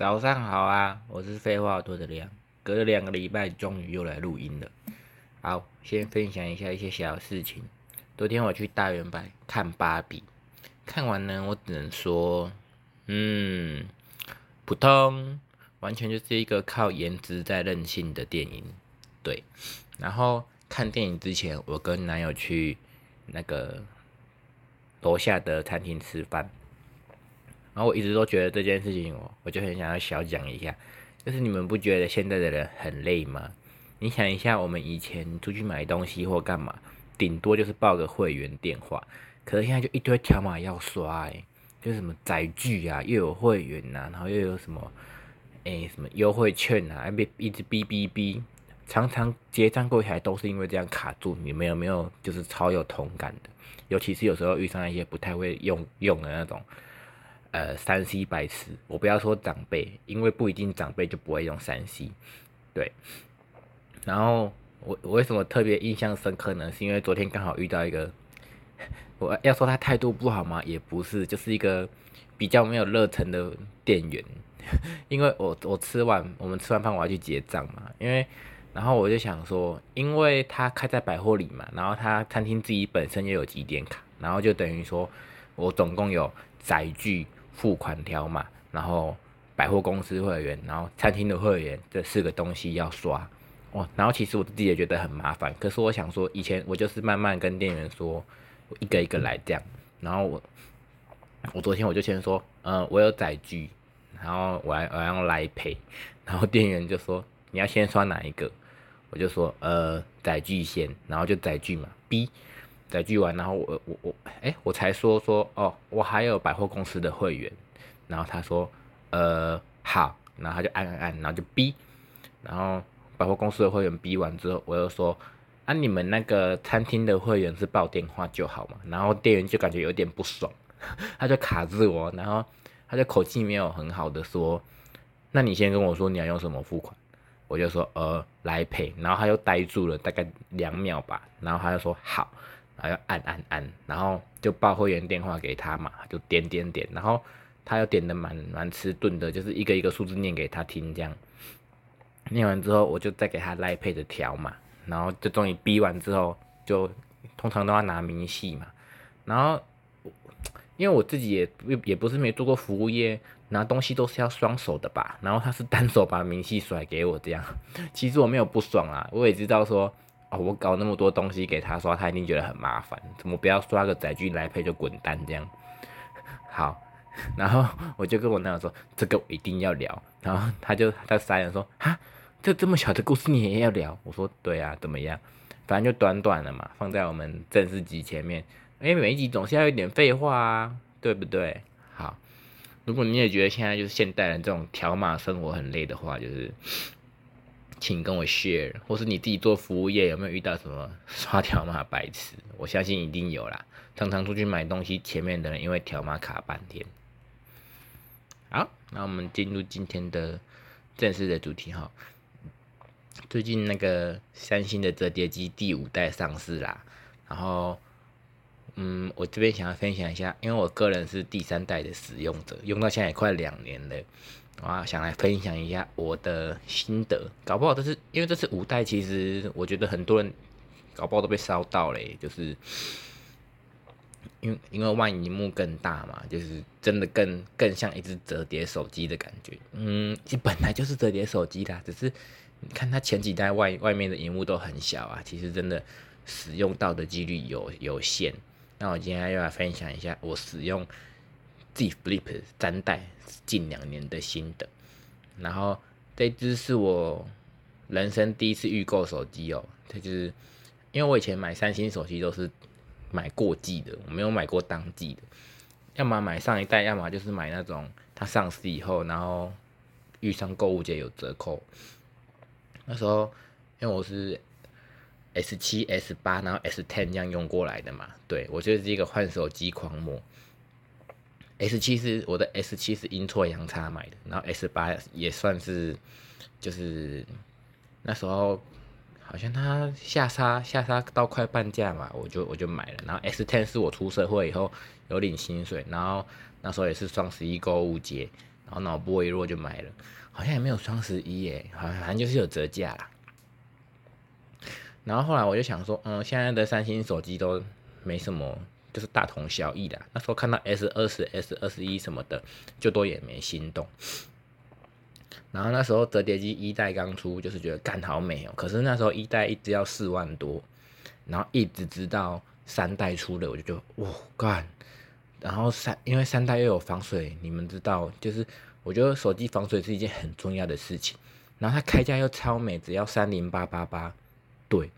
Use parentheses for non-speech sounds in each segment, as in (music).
早上好啊，我是废话多的亮，隔了两个礼拜，终于又来录音了。好，先分享一下一些小事情。昨天我去大圆白看芭比，看完呢，我只能说，嗯，普通，完全就是一个靠颜值在任性的电影。对，然后看电影之前，我跟男友去那个楼下的餐厅吃饭。然后我一直都觉得这件事情，我我就很想要小讲一下，就是你们不觉得现在的人很累吗？你想一下，我们以前出去买东西或干嘛，顶多就是报个会员电话，可是现在就一堆条码要刷，诶，就什么载具啊，又有会员呐，然后又有什么，诶，什么优惠券啊，被一直哔哔哔，常常结账过起来都是因为这样卡住。你们有没有就是超有同感的？尤其是有时候遇上一些不太会用用的那种。呃，三 C 白痴，我不要说长辈，因为不一定长辈就不会用三 C，对。然后我我为什么特别印象深刻呢？是因为昨天刚好遇到一个，我要说他态度不好吗？也不是，就是一个比较没有热忱的店员。(laughs) 因为我我吃完我们吃完饭我要去结账嘛，因为然后我就想说，因为他开在百货里嘛，然后他餐厅自己本身又有几点卡，然后就等于说我总共有载具。付款条码，然后百货公司会员，然后餐厅的会员，这四个东西要刷哦。然后其实我自己也觉得很麻烦，可是我想说，以前我就是慢慢跟店员说，我一个一个来这样。然后我我昨天我就先说，嗯，我有载具，然后我我要来赔，然后店员就说你要先刷哪一个？我就说呃载具先，然后就载具嘛，B。载具完，然后我我我，哎，我才说说哦，我还有百货公司的会员，然后他说，呃，好，然后他就按按按，然后就 B，然后百货公司的会员 B 完之后，我又说，啊，你们那个餐厅的会员是报电话就好嘛，然后店员就感觉有点不爽，(laughs) 他就卡住我，然后他就口气没有很好的说，那你先跟我说你要用什么付款，我就说呃来赔，然后他又呆住了大概两秒吧，然后他就说好。还要按按按，然后就报会员电话给他嘛，就点点点，然后他又点的蛮蛮迟钝的，就是一个一个数字念给他听，这样念完之后，我就再给他赖配的条嘛，然后就终于逼完之后，就通常都要拿明细嘛，然后因为我自己也也不是没做过服务业，拿东西都是要双手的吧，然后他是单手把明细甩给我这样，其实我没有不爽啊，我也知道说。哦，我搞那么多东西给他刷，他一定觉得很麻烦。怎么不要刷个载具来配就滚蛋这样？(laughs) 好，然后我就跟我男友说，这个我一定要聊。然后他就他傻眼说，哈，这这么小的故事你也要聊？我说对啊，怎么样？反正就短短的嘛，放在我们正式集前面。因为，每一集总是要有点废话啊，对不对？好，如果你也觉得现在就是现代人这种条码生活很累的话，就是。请跟我 share，或是你自己做服务业有没有遇到什么 (laughs) 刷条码白痴？我相信一定有啦。常常出去买东西，前面的人因为条码卡半天。好，那我们进入今天的正式的主题哈。最近那个三星的折叠机第五代上市啦，然后，嗯，我这边想要分享一下，因为我个人是第三代的使用者，用到现在也快两年了。啊，想来分享一下我的心得，搞不好这是因为这是五代，其实我觉得很多人搞不好都被烧到嘞，就是因为因为万荧幕更大嘛，就是真的更更像一只折叠手机的感觉。嗯，其本来就是折叠手机的，只是你看它前几代外外面的荧幕都很小啊，其实真的使用到的几率有有限。那我今天要来分享一下我使用。Z Flip 三代近两年的心得，然后这支是我人生第一次预购手机哦。它就是因为我以前买三星手机都是买过季的，我没有买过当季的，要么买上一代，要么就是买那种它上市以后，然后遇上购物节有折扣。那时候因为我是 S 七、S 八，然后 S ten 这样用过来的嘛，对我就是一个换手机狂魔。S 七是我的 S 七是阴错阳差买的，然后 S 八也算是，就是那时候好像它下杀下杀到快半价嘛，我就我就买了。然后 S ten 是我出社会以后有领薪水，然后那时候也是双十一购物节，然后脑波一弱就买了，好像也没有双十一耶，好像反正就是有折价啦。然后后来我就想说，嗯，现在的三星手机都没什么，就是大同小异的。那时候看到 S 二十、S 二十一什么的，就都也没心动。然后那时候折叠机一代刚出，就是觉得干好美哦。可是那时候一代一直要四万多，然后一直直到三代出了，我就觉得哇干。然后三因为三代又有防水，你们知道，就是我觉得手机防水是一件很重要的事情。然后它开价又超美，只要三零八八八，对。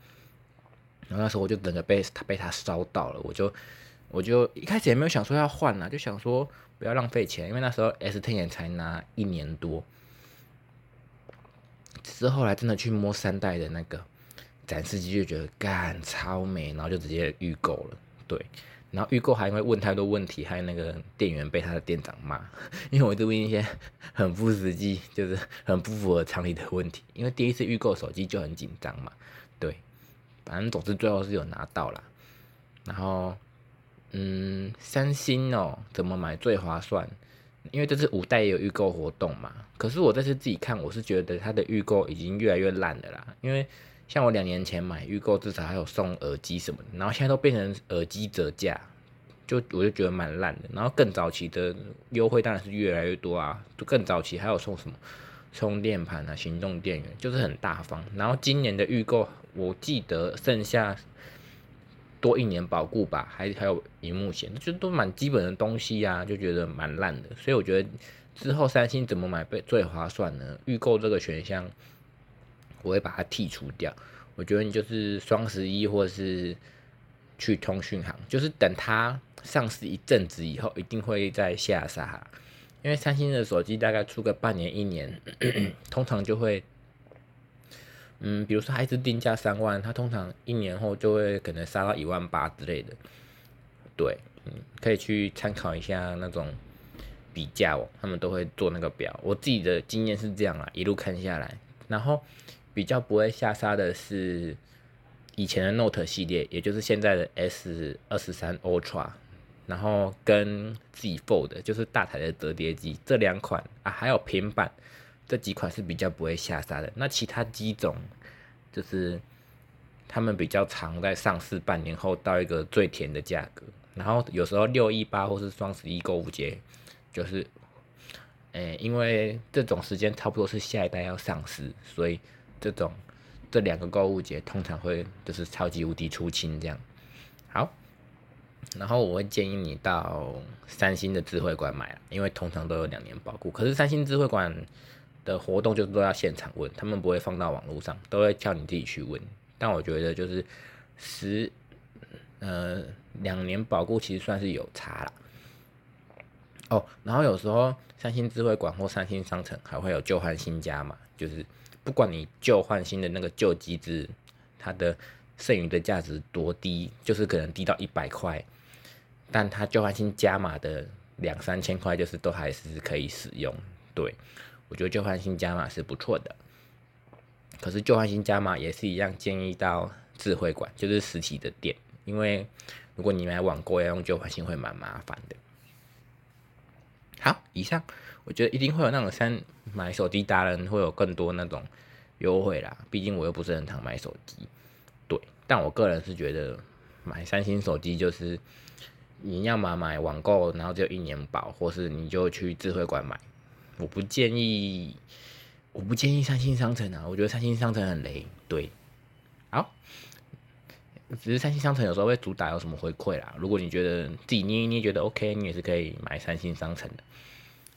然后那时候我就整个被他被他烧到了，我就我就一开始也没有想说要换啊，就想说不要浪费钱，因为那时候 S Ten 也才拿一年多。只是后来真的去摸三代的那个展示机，就觉得干超美，然后就直接预购了。对，然后预购还因为问太多问题，还有那个店员被他的店长骂，因为我就问一些很不实际，就是很不符合常理的问题。因为第一次预购手机就很紧张嘛。对，反正总之最后是有拿到了。然后，嗯，三星哦，怎么买最划算？因为这次五代也有预购活动嘛，可是我这次自己看，我是觉得它的预购已经越来越烂了啦。因为像我两年前买预购，至少还有送耳机什么的，然后现在都变成耳机折价，就我就觉得蛮烂的。然后更早期的优惠当然是越来越多啊，就更早期还有送什么充电盘啊、行动电源，就是很大方。然后今年的预购，我记得剩下。多一年保固吧，还还有荧幕险，就都蛮基本的东西呀，就觉得蛮烂的。所以我觉得之后三星怎么买最最划算呢？预购这个选项，我会把它剔除掉。我觉得你就是双十一或者是去通讯行，就是等它上市一阵子以后，一定会在下杀。因为三星的手机大概出个半年一年，(coughs) 通常就会。嗯，比如说它一直定价三万，它通常一年后就会可能杀到一万八之类的。对，嗯，可以去参考一下那种比价哦，他们都会做那个表。我自己的经验是这样啊，一路看下来，然后比较不会下杀的是以前的 Note 系列，也就是现在的 S 二十三 Ultra，然后跟 Z Fold 就是大台的折叠机这两款啊，还有平板。这几款是比较不会下杀的，那其他机种就是他们比较常在上市半年后到一个最甜的价格，然后有时候六一八或是双十一购物节，就是，诶，因为这种时间差不多是下一代要上市，所以这种这两个购物节通常会就是超级无敌出清这样。好，然后我会建议你到三星的智慧馆买因为通常都有两年保固，可是三星智慧馆。的活动就是都要现场问，他们不会放到网络上，都会叫你自己去问。但我觉得就是十呃两年保固其实算是有差了。哦，然后有时候三星智慧馆或三星商城还会有旧换新加嘛，就是不管你旧换新的那个旧机子，它的剩余的价值多低，就是可能低到一百块，但它旧换新加码的两三千块，就是都还是可以使用，对。我觉得旧换新加码是不错的，可是旧换新加码也是一样，建议到智慧馆，就是实体的店，因为如果你买网购要用旧换新会蛮麻烦的。好，以上我觉得一定会有那种三买手机达人会有更多那种优惠啦，毕竟我又不是很常买手机，对，但我个人是觉得买三星手机就是你要么买网购，然后只有一年保，或是你就去智慧馆买。我不建议，我不建议三星商城啊，我觉得三星商城很雷。对，好，只是三星商城有时候会主打有什么回馈啦。如果你觉得自己捏一捏觉得 OK，你也是可以买三星商城的。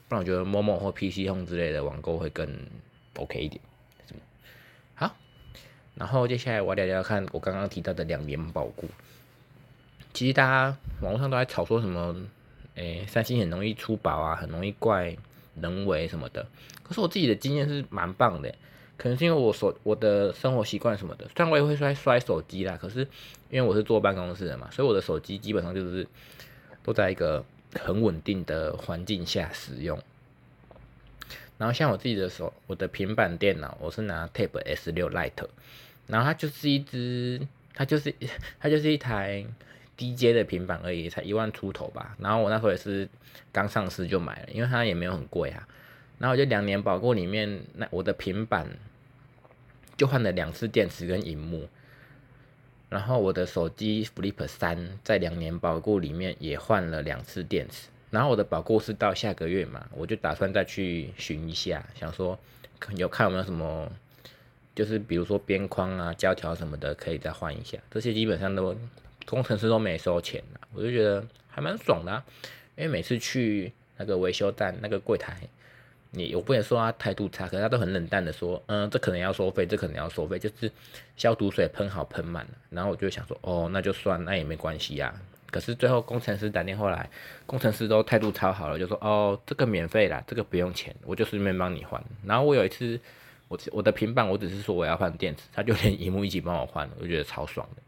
不然我觉得某某或 PC Home 之类的网购会更 OK 一点。好，然后接下来我聊聊看我刚刚提到的两年保固。其实大家网络上都在吵说什么，诶，三星很容易出宝啊，很容易怪。人为什么的，可是我自己的经验是蛮棒的，可能是因为我手我的生活习惯什么的，虽然我也会摔摔手机啦，可是因为我是坐办公室的嘛，所以我的手机基本上就是都在一个很稳定的环境下使用。然后像我自己的手，我的平板电脑，我是拿 Tab S 六 Lite，然后它就是一只，它就是 (laughs) 它就是一台。低阶的平板而已，才一万出头吧。然后我那时候也是刚上市就买了，因为它也没有很贵啊。然后我就两年保固里面，那我的平板就换了两次电池跟荧幕，然后我的手机 Flip 三在两年保固里面也换了两次电池，然后我的保固是到下个月嘛，我就打算再去寻一下，想说有看有没有什么，就是比如说边框啊、胶条什么的可以再换一下，这些基本上都工程师都没收钱啊，我就觉得还蛮爽的，因为每次去那个维修站那个柜台。你我不能说他态度差，可是他都很冷淡的说，嗯，这可能要收费，这可能要收费，就是消毒水喷好喷满了。然后我就想说，哦，那就算，那也没关系呀。可是最后工程师打电话来，工程师都态度超好了，就说，哦，这个免费啦，这个不用钱，我就顺便帮你换。然后我有一次，我我的平板，我只是说我要换电池，他就连荧幕一起帮我换了，我觉得超爽的。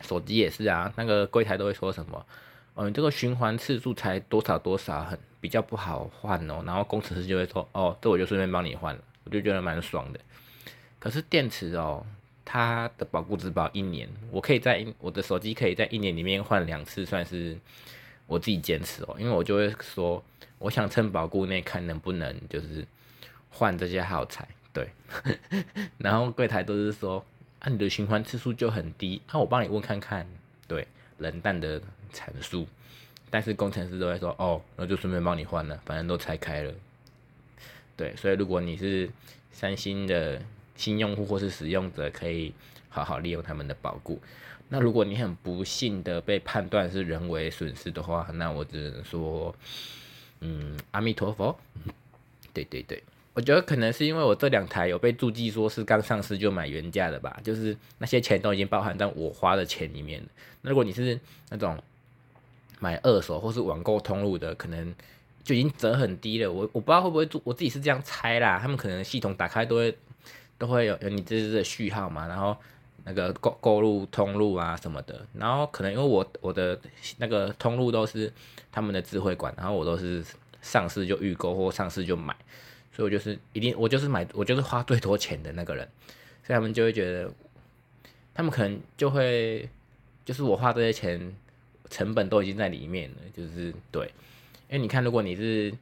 手机也是啊，那个柜台都会说什么，哦，你这个循环次数才多少多少，很。比较不好换哦，然后工程师就会说，哦，这我就顺便帮你换了，我就觉得蛮爽的。可是电池哦，它的保固只保一年，我可以在我的手机可以在一年里面换两次，算是我自己坚持哦，因为我就会说，我想趁保固内看能不能就是换这些耗材，对。(laughs) 然后柜台都是说，你的循环次数就很低，那我帮你问看看，对，冷淡的阐述。但是工程师都会说，哦，那就顺便帮你换了，反正都拆开了。对，所以如果你是三星的新用户或是使用者，可以好好利用他们的保固。那如果你很不幸的被判断是人为损失的话，那我只能说，嗯，阿弥陀佛。对 (laughs) 对对，我觉得可能是因为我这两台有被注记说是刚上市就买原价的吧，就是那些钱都已经包含在我花的钱里面。那如果你是那种。买二手或是网购通路的，可能就已经折很低了。我我不知道会不会做，我自己是这样猜啦。他们可能系统打开都会都会有有你这支的序号嘛，然后那个购购入通路啊什么的。然后可能因为我我的那个通路都是他们的智慧馆，然后我都是上市就预购或上市就买，所以我就是一定我就是买我就是花最多钱的那个人，所以他们就会觉得，他们可能就会就是我花这些钱。成本都已经在里面了，就是对，因为你看，如果你是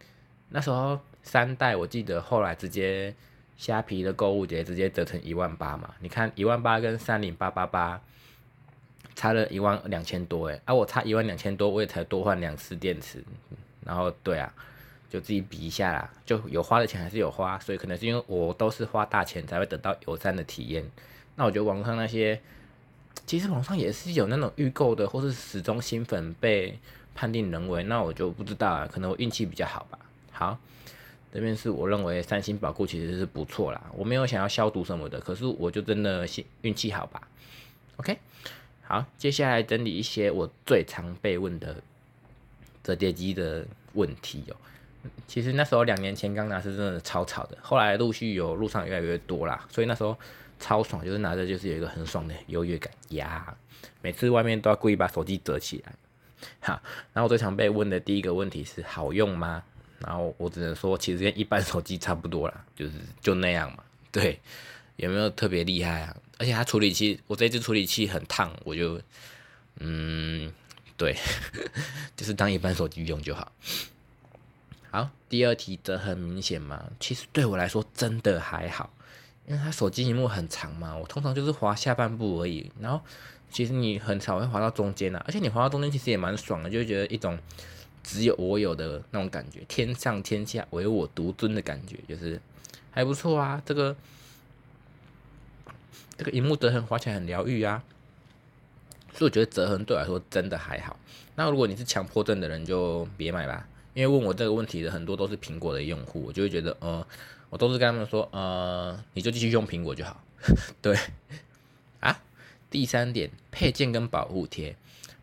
那时候三代，我记得后来直接虾皮的购物节直接折成一万八嘛，你看一万八跟三零八八八差了一万两千多哎，啊我差一万两千多，我也才多换两次电池，然后对啊，就自己比一下啦，就有花的钱还是有花，所以可能是因为我都是花大钱才会得到友善的体验，那我觉得网上那些。其实网上也是有那种预购的，或是始终新粉被判定人为，那我就不知道啊，可能我运气比较好吧。好，这边是我认为三星保固其实是不错啦，我没有想要消毒什么的，可是我就真的运运气好吧。OK，好，接下来整理一些我最常被问的折叠机的问题哦。其实那时候两年前刚拿是真的超吵的，后来陆续有路上越来越多啦，所以那时候。超爽，就是拿着就是有一个很爽的优越感呀。每次外面都要故意把手机折起来。好，然后我最常被问的第一个问题是好用吗？然后我只能说，其实跟一般手机差不多啦，就是就那样嘛。对，有没有特别厉害啊？而且它处理器，我这只处理器很烫，我就嗯，对，(laughs) 就是当一般手机用就好。好，第二题则很明显嘛，其实对我来说真的还好。因为它手机屏幕很长嘛，我通常就是滑下半部而已。然后其实你很少会滑到中间啊，而且你滑到中间其实也蛮爽的，就会觉得一种只有我有的那种感觉，天上天下唯我独尊的感觉，就是还不错啊。这个这个荧幕折痕滑起来很疗愈啊，所以我觉得折痕对我来说真的还好。那如果你是强迫症的人，就别买吧。因为问我这个问题的很多都是苹果的用户，我就会觉得，呃。我都是跟他们说，呃，你就继续用苹果就好。(laughs) 对，啊，第三点，配件跟保护贴。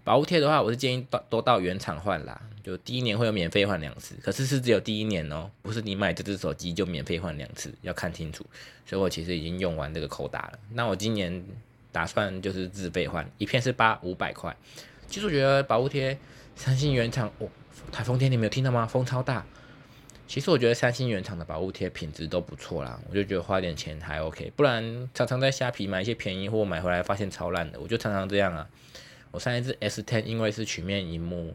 保护贴的话，我是建议到都到原厂换啦，就第一年会有免费换两次，可是是只有第一年哦，不是你买这只手机就免费换两次，要看清楚。所以我其实已经用完这个扣打了。那我今年打算就是自费换，一片是八五百块。其实我觉得保护贴，三星原厂，哦，台风天你没有听到吗？风超大。其实我觉得三星原厂的保护贴品质都不错啦，我就觉得花点钱还 OK，不然常常在虾皮买一些便宜货买回来发现超烂的，我就常常这样啊。我上一次 S10 因为是曲面荧幕，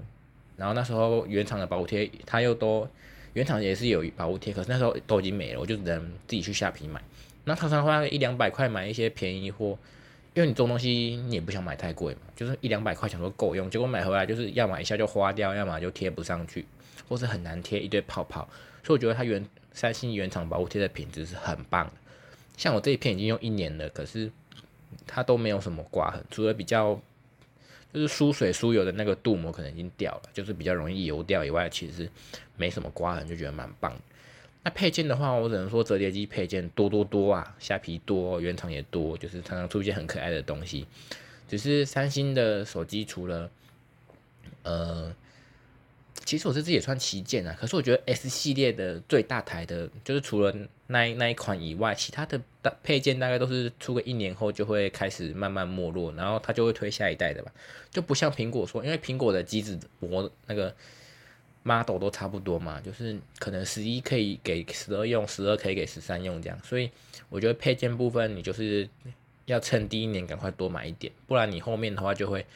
然后那时候原厂的保护贴它又都原厂也是有保护贴，可是那时候都已经没了，我就只能自己去虾皮买。那常常花一两百块买一些便宜货，因为你这种东西你也不想买太贵嘛，就是一两百块想说够用，结果买回来就是要么一下就花掉，要么就贴不上去，或是很难贴一堆泡泡。所以我觉得它原三星原厂保护贴的品质是很棒的。像我这一片已经用一年了，可是它都没有什么刮痕，除了比较就是疏水疏油的那个镀膜可能已经掉了，就是比较容易油掉以外，其实没什么刮痕，就觉得蛮棒的。配件的话，我只能说折叠机配件多多多啊，虾皮多，原厂也多，就是常常出现很可爱的东西。只是三星的手机除了呃。其实我这支也算旗舰啊，可是我觉得 S 系列的最大台的，就是除了那一那一款以外，其他的大配件大概都是出个一年后就会开始慢慢没落，然后它就会推下一代的吧，就不像苹果说，因为苹果的机子模那个 model 都差不多嘛，就是可能十一可以给十二用，十二可以给十三用这样，所以我觉得配件部分你就是要趁第一年赶快多买一点，不然你后面的话就会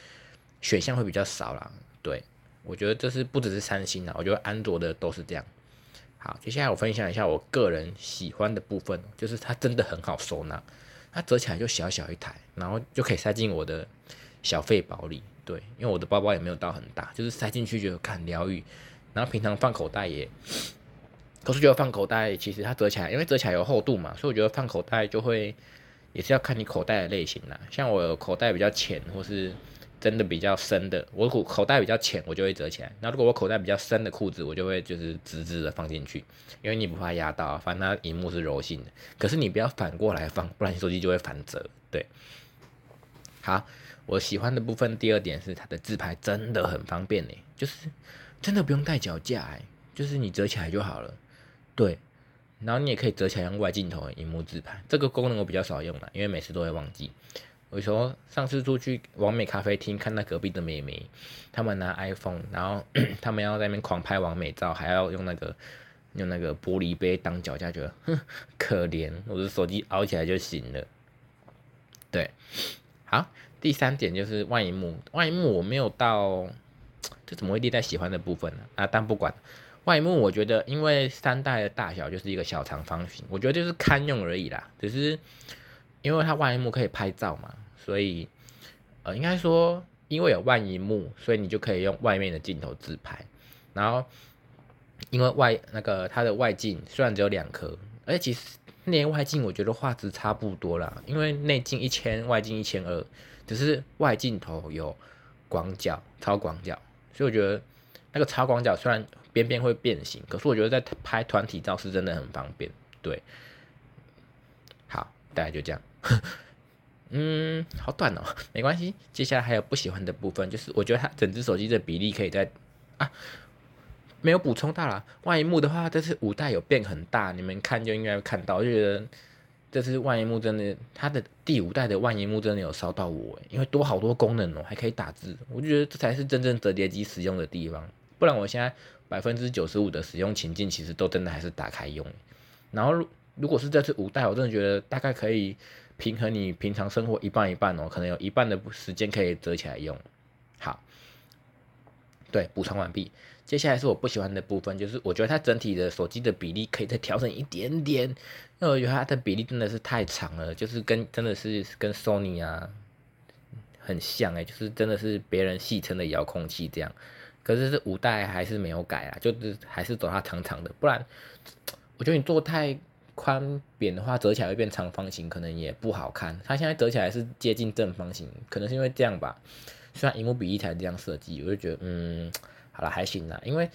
选项会比较少啦，对。我觉得这是不只是三星的，我觉得安卓的都是这样。好，接下来我分享一下我个人喜欢的部分，就是它真的很好收纳，它折起来就小小一台，然后就可以塞进我的小费包里。对，因为我的包包也没有到很大，就是塞进去就看疗愈。然后平常放口袋也，可是觉得放口袋其实它折起来，因为折起来有厚度嘛，所以我觉得放口袋就会也是要看你口袋的类型啦。像我口袋比较浅，或是。真的比较深的，我口口袋比较浅，我就会折起来。那如果我口袋比较深的裤子，我就会就是直直的放进去，因为你不怕压到，反正它荧幕是柔性的。可是你不要反过来放，不然手机就会反折。对，好，我喜欢的部分第二点是它的自拍真的很方便呢，就是真的不用带脚架哎，就是你折起来就好了。对，然后你也可以折起来用外镜头荧幕自拍，这个功能我比较少用了，因为每次都会忘记。我说上次出去完美咖啡厅看到隔壁的美眉，他们拿 iPhone，然后 (coughs) 他们要在那边狂拍完美照，还要用那个用那个玻璃杯当脚架，觉得哼可怜，我的手机凹起来就行了。对，好，第三点就是外荧幕，外荧幕我没有到，这怎么会列在喜欢的部分呢？啊，但不管外幕，我觉得因为三代的大小就是一个小长方形，我觉得就是堪用而已啦，只是因为它外幕可以拍照嘛。所以，呃，应该说，因为有外荧幕，所以你就可以用外面的镜头自拍。然后，因为外那个它的外镜虽然只有两颗，而且其实内外镜我觉得画质差不多啦。因为内镜一千，外镜一千二，只是外镜头有广角、超广角，所以我觉得那个超广角虽然边边会变形，可是我觉得在拍团体照是真的很方便。对，好，大概就这样。(laughs) 嗯，好短哦，没关系。接下来还有不喜欢的部分，就是我觉得它整只手机的比例可以在啊，没有补充到啦。外一幕的话，这次五代有变很大，你们看就应该会看到，就觉得这次外荧幕真的，它的第五代的外荧幕真的有烧到我，因为多好多功能哦，还可以打字，我就觉得这才是真正折叠机使用的地方。不然我现在百分之九十五的使用情境，其实都真的还是打开用。然后如果是这次五代，我真的觉得大概可以。平衡你平常生活一半一半哦，可能有一半的时间可以折起来用。好，对，补充完毕。接下来是我不喜欢的部分，就是我觉得它整体的手机的比例可以再调整一点点，因为我觉得它的比例真的是太长了，就是跟真的是跟 Sony 啊很像哎，就是真的是别人戏称的遥控器这样。可是这五代还是没有改啊，就是还是走它长长的，不然我觉得你做太。宽扁的话折起来会变长方形，可能也不好看。它现在折起来是接近正方形，可能是因为这样吧。虽然荧幕比例才这样设计，我就觉得嗯，(tsk) 好了还行啦。因为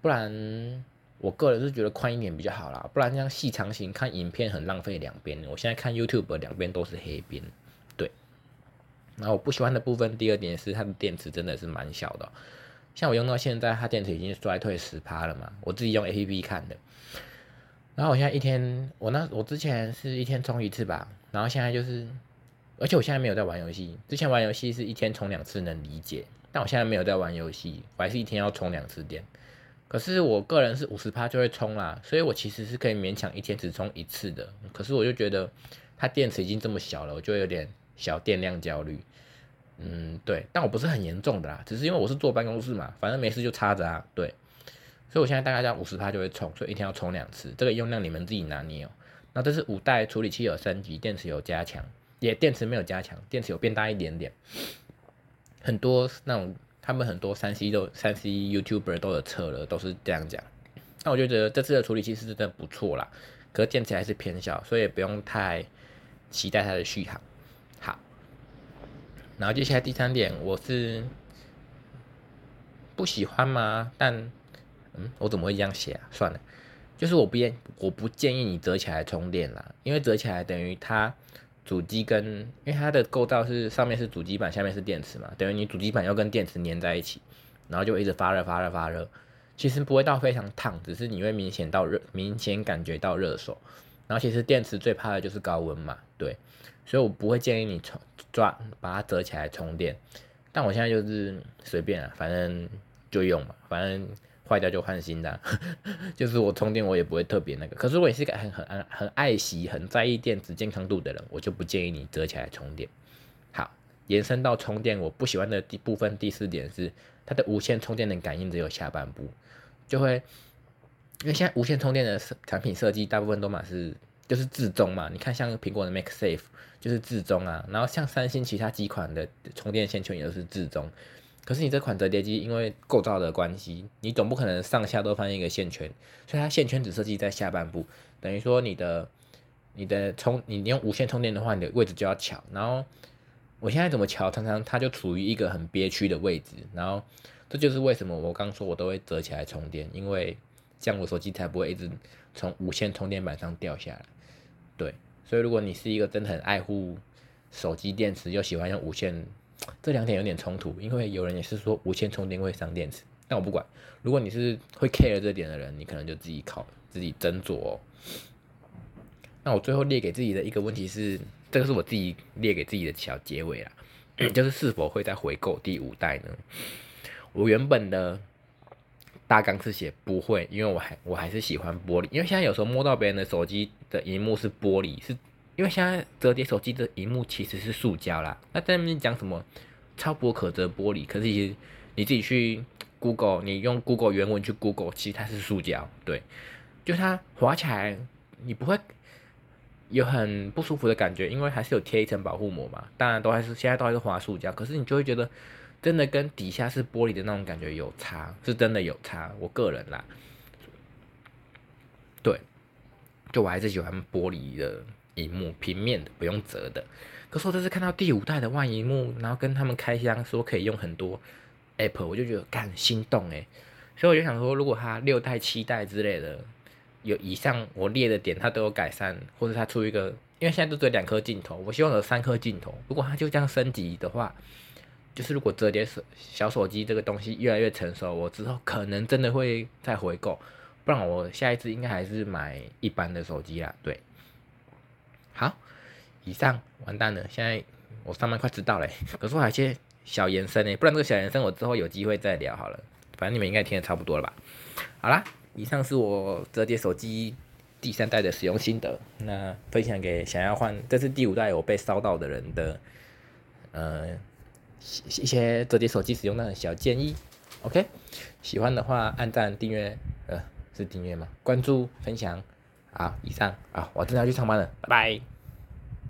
不然我个人是觉得宽一点比较好啦，不然这样细长型看影片很浪费两边。我现在看 YouTube 两边都是黑边，对。然后我不喜欢的部分，第二点是它的电池真的是蛮小的，像我用到现在，它电池已经衰退十趴了嘛。我自己用 APP 看的。然后我现在一天，我那我之前是一天充一次吧，然后现在就是，而且我现在没有在玩游戏，之前玩游戏是一天充两次能理解，但我现在没有在玩游戏，我还是一天要充两次电。可是我个人是五十趴就会充啦，所以我其实是可以勉强一天只充一次的。可是我就觉得它电池已经这么小了，我就有点小电量焦虑。嗯，对，但我不是很严重的啦，只是因为我是坐办公室嘛，反正没事就插着啊，对。所以我现在大概在五十帕就会充，所以一天要充两次，这个用量你们自己拿捏哦。那这是五代处理器有升级，电池有加强，也电池没有加强，电池有变大一点点。很多那种他们很多三 C 都三 C YouTuber 都有测了，都是这样讲。那我觉得这次的处理器是真的不错啦，可是电池还是偏小，所以也不用太期待它的续航。好，然后接下来第三点，我是不喜欢吗？但嗯，我怎么会这样写啊？算了，就是我不建我不建议你折起来充电啦，因为折起来等于它主机跟因为它的构造是上面是主机板，下面是电池嘛，等于你主机板要跟电池粘在一起，然后就一直发热发热发热。其实不会到非常烫，只是你会明显到热，明显感觉到热手。然后其实电池最怕的就是高温嘛，对，所以我不会建议你充抓把它折起来充电。但我现在就是随便啊，反正就用嘛，反正坏掉就换新的。(laughs) 就是我充电我也不会特别那个，可是我也是一个很很很很爱惜、很在意电池健康度的人，我就不建议你折起来充电。好，延伸到充电，我不喜欢的第部分第四点是它的无线充电的感应只有下半部。就会，因为现在无线充电的产品设计大部分都嘛是就是自中嘛，你看像苹果的 MaxSafe 就是自中啊，然后像三星其他几款的充电线圈也都是自中，可是你这款折叠机因为构造的关系，你总不可能上下都放一个线圈，所以它线圈只设计在下半部，等于说你的你的充你用无线充电的话，你的位置就要巧，然后我现在怎么调，常常它就处于一个很憋屈的位置，然后。这就是为什么我刚说我都会折起来充电，因为这样我手机才不会一直从无线充电板上掉下来。对，所以如果你是一个真的很爱护手机电池又喜欢用无线，这两点有点冲突，因为有人也是说无线充电会伤电池，但我不管。如果你是会 care 这点的人，你可能就自己考自己斟酌哦。那我最后列给自己的一个问题是，这个是我自己列给自己的小结尾啦，(clears throat) 就是是否会再回购第五代呢？我原本的大纲是写不会，因为我还我还是喜欢玻璃，因为现在有时候摸到别人的手机的荧幕是玻璃，是因为现在折叠手机的荧幕其实是塑胶啦。那在那边讲什么超薄可折玻璃，可是其实你自己去 Google，你用 Google 原文去 Google，其实它是塑胶，对，就它滑起来你不会有很不舒服的感觉，因为还是有贴一层保护膜嘛。当然都还是现在都还是滑塑胶，可是你就会觉得。真的跟底下是玻璃的那种感觉有差，是真的有差。我个人啦，对，就我还是喜欢玻璃的荧幕，平面的，不用折的。可是我这次看到第五代的万银幕，然后跟他们开箱说可以用很多 Apple，我就觉得干心动诶。所以我就想说，如果它六代、七代之类的有以上我列的点，它都有改善，或者它出一个，因为现在都只有两颗镜头，我希望有三颗镜头。如果它就这样升级的话，就是如果折叠手小手机这个东西越来越成熟，我之后可能真的会再回购，不然我下一次应该还是买一般的手机啦。对，好，以上完蛋了，现在我上班快迟到了，(laughs) 可是我还有些小延伸呢，不然这个小延伸我之后有机会再聊好了，反正你们应该听的差不多了吧？好啦，以上是我折叠手机第三代的使用心得，那分享给想要换，这是第五代我被烧到的人的，呃。一些折叠手机使用的小建议，OK，喜欢的话按赞、订阅，呃，是订阅吗？关注、分享，好，以上，啊，我真的要去上班了，拜拜。